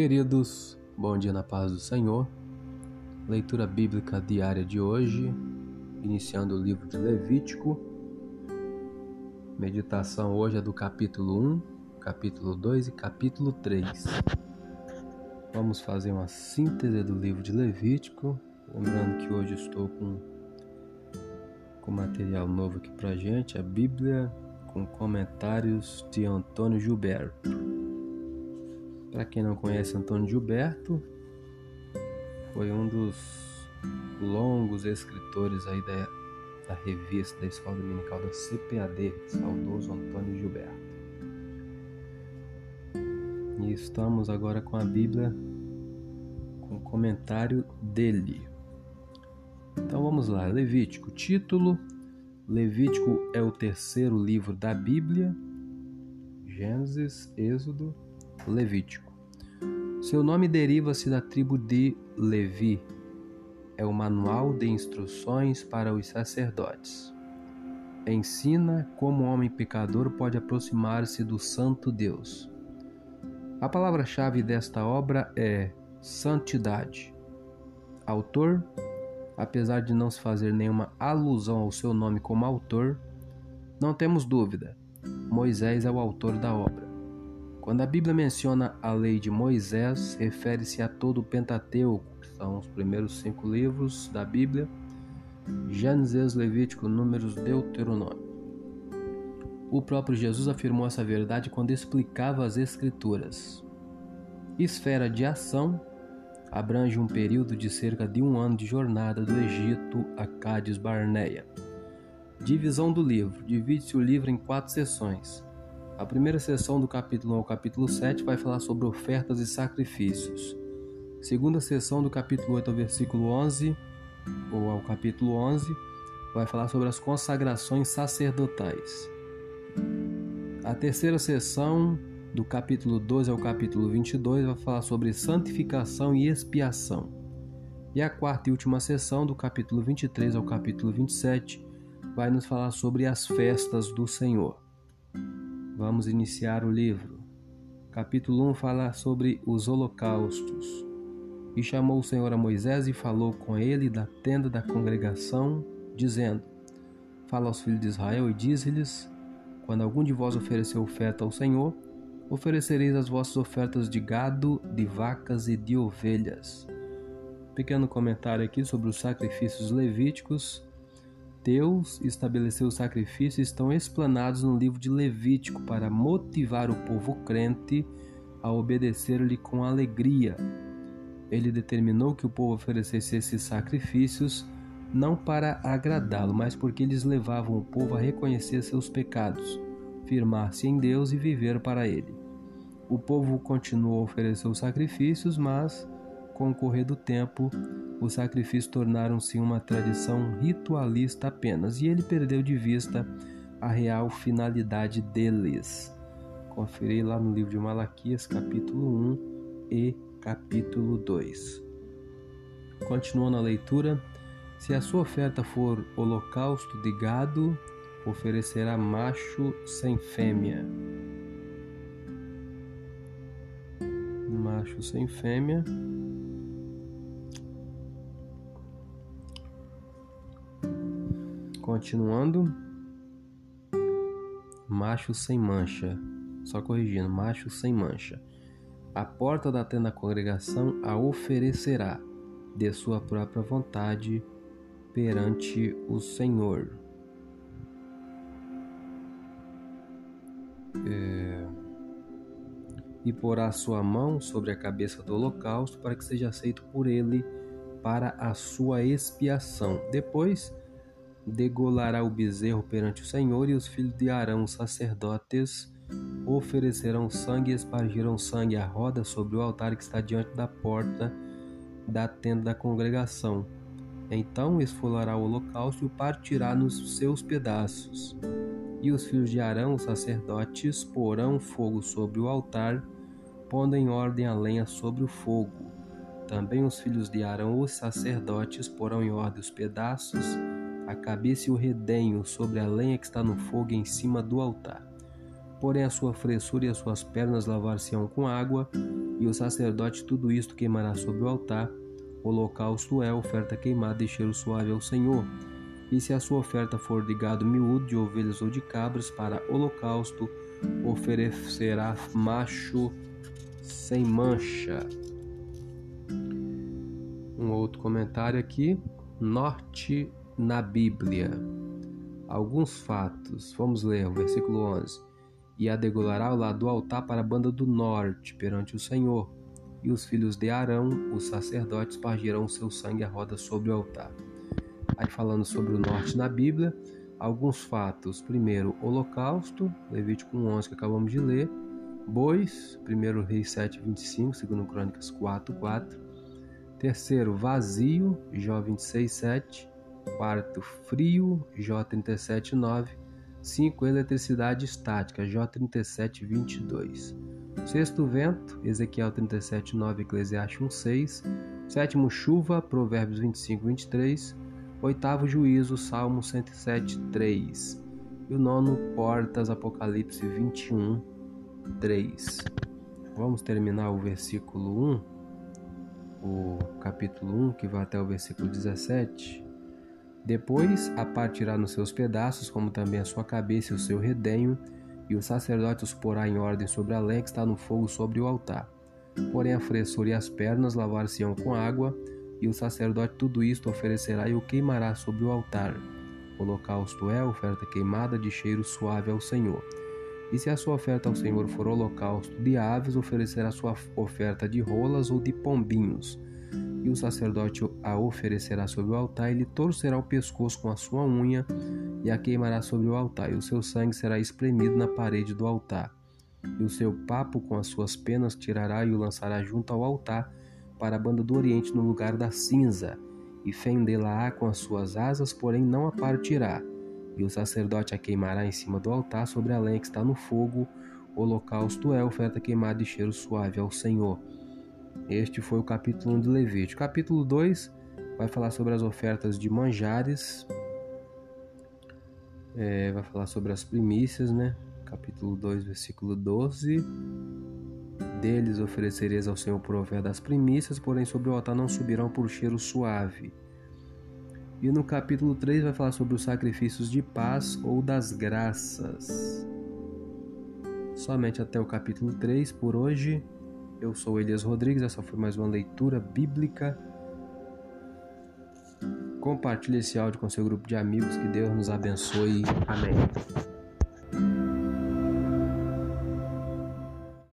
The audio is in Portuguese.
Queridos, bom dia na paz do Senhor. Leitura bíblica diária de hoje, iniciando o livro de Levítico. Meditação hoje é do capítulo 1, capítulo 2 e capítulo 3. Vamos fazer uma síntese do livro de Levítico, lembrando que hoje estou com com material novo aqui pra gente, a Bíblia com comentários de Antônio Gilberto. Para quem não conhece Antônio Gilberto, foi um dos longos escritores aí da, da revista da Escola Dominical da CPAD, saudoso Antônio Gilberto. E estamos agora com a Bíblia com o comentário dele. Então vamos lá, Levítico, título Levítico é o terceiro livro da Bíblia, Gênesis, Êxodo, Levítico. Seu nome deriva-se da tribo de Levi. É o manual de instruções para os sacerdotes. Ensina como o homem pecador pode aproximar-se do Santo Deus. A palavra-chave desta obra é santidade. Autor, apesar de não se fazer nenhuma alusão ao seu nome como autor, não temos dúvida, Moisés é o autor da obra. Quando a Bíblia menciona a lei de Moisés, refere-se a todo o Pentateuco, que são os primeiros cinco livros da Bíblia, Gênesis, Levítico, Números, Deuteronômio. O próprio Jesus afirmou essa verdade quando explicava as Escrituras. Esfera de ação abrange um período de cerca de um ano de jornada do Egito a Cádiz Barneia. Divisão do livro: divide-se o livro em quatro seções. A primeira sessão do capítulo 1 ao capítulo 7 vai falar sobre ofertas e sacrifícios. Segunda sessão do capítulo 8 ao versículo 11, ou ao capítulo 11, vai falar sobre as consagrações sacerdotais. A terceira sessão, do capítulo 12 ao capítulo 22, vai falar sobre santificação e expiação. E a quarta e última sessão, do capítulo 23 ao capítulo 27, vai nos falar sobre as festas do Senhor. Vamos iniciar o livro. Capítulo 1 fala sobre os holocaustos. E chamou o Senhor a Moisés e falou com ele da tenda da congregação, dizendo: Fala aos filhos de Israel e diz-lhes: Quando algum de vós oferecer oferta ao Senhor, oferecereis as vossas ofertas de gado, de vacas e de ovelhas. Pequeno comentário aqui sobre os sacrifícios levíticos Deus estabeleceu os sacrifícios estão explanados no livro de Levítico para motivar o povo crente a obedecer-lhe com alegria. Ele determinou que o povo oferecesse esses sacrifícios não para agradá-lo, mas porque eles levavam o povo a reconhecer seus pecados, firmar-se em Deus e viver para ele. O povo continuou a oferecer os sacrifícios, mas com o correr do tempo, os sacrifícios tornaram-se uma tradição ritualista apenas e ele perdeu de vista a real finalidade deles. Conferei lá no livro de Malaquias, capítulo 1 e capítulo 2. Continuando a leitura, se a sua oferta for holocausto de gado, oferecerá macho sem fêmea. Macho sem fêmea Continuando, macho sem mancha. Só corrigindo, macho sem mancha. A porta da tenda da congregação a oferecerá de sua própria vontade perante o Senhor. É... E porá sua mão sobre a cabeça do holocausto para que seja aceito por ele para a sua expiação. Depois degolará o bezerro perante o Senhor, e os filhos de Arão, sacerdotes, oferecerão sangue e espargirão sangue à roda sobre o altar que está diante da porta da tenda da congregação. Então esfolará o holocausto e o partirá nos seus pedaços. E os filhos de Arão, sacerdotes, porão fogo sobre o altar, pondo em ordem a lenha sobre o fogo. Também os filhos de Arão, os sacerdotes, porão em ordem os pedaços a cabeça e o redenho sobre a lenha que está no fogo em cima do altar. Porém, a sua fressura e as suas pernas lavar-se-ão com água, e o sacerdote tudo isto queimará sobre o altar. Holocausto é oferta queimada e cheiro suave ao Senhor. E se a sua oferta for de gado miúdo, de ovelhas ou de cabras, para holocausto, oferecerá macho sem mancha. Um outro comentário aqui. Norte na Bíblia. Alguns fatos. Vamos ler o versículo 11. E a degolará ao lado do altar para a banda do norte, perante o Senhor. E os filhos de Arão, os sacerdotes, pargirão seu sangue à roda sobre o altar. Aí falando sobre o norte na Bíblia, alguns fatos. Primeiro, holocausto, Levítico 11 que acabamos de ler. Bois, 1 Reis 7, 25, 2 Crônicas 4, 4. Terceiro, vazio, Jó 26, 7. Quarto, frio, Jó 37, 9. 5. Eletricidade estática, Jó 37, 22. Sexto, vento, Ezequiel 37, 9, Eclesiastes 1, 6. Sétimo, chuva, Provérbios 25, 23. Oitavo, juízo, Salmo 107, 3. E o nono, portas, Apocalipse 21, 3. Vamos terminar o versículo 1, o capítulo 1, que vai até o versículo 17. Depois a partirá nos seus pedaços, como também a sua cabeça e o seu redenho, e o sacerdote os porá em ordem sobre a lã que está no fogo sobre o altar. Porém a fressura e as pernas lavar-se-ão com água, e o sacerdote tudo isto oferecerá e o queimará sobre o altar. O holocausto é oferta queimada de cheiro suave ao Senhor. E se a sua oferta ao Senhor for holocausto de aves, oferecerá sua oferta de rolas ou de pombinhos e o sacerdote a oferecerá sobre o altar, e lhe torcerá o pescoço com a sua unha e a queimará sobre o altar, e o seu sangue será espremido na parede do altar. E o seu papo com as suas penas tirará e o lançará junto ao altar para a banda do oriente no lugar da cinza, e fendê-la-á com as suas asas, porém não a partirá. E o sacerdote a queimará em cima do altar sobre a lenha que está no fogo. Holocausto é oferta queimada de cheiro suave ao Senhor. Este foi o capítulo 1 de Levítico. Capítulo 2 vai falar sobre as ofertas de manjares, é, vai falar sobre as primícias, né? Capítulo 2, versículo 12. Deles oferecereis ao Senhor por oferta das primícias, porém sobre o altar não subirão por cheiro suave. E no capítulo 3 vai falar sobre os sacrifícios de paz ou das graças. Somente até o capítulo 3 por hoje. Eu sou Elias Rodrigues, essa foi mais uma leitura bíblica. Compartilhe esse áudio com seu grupo de amigos, que Deus nos abençoe. Amém.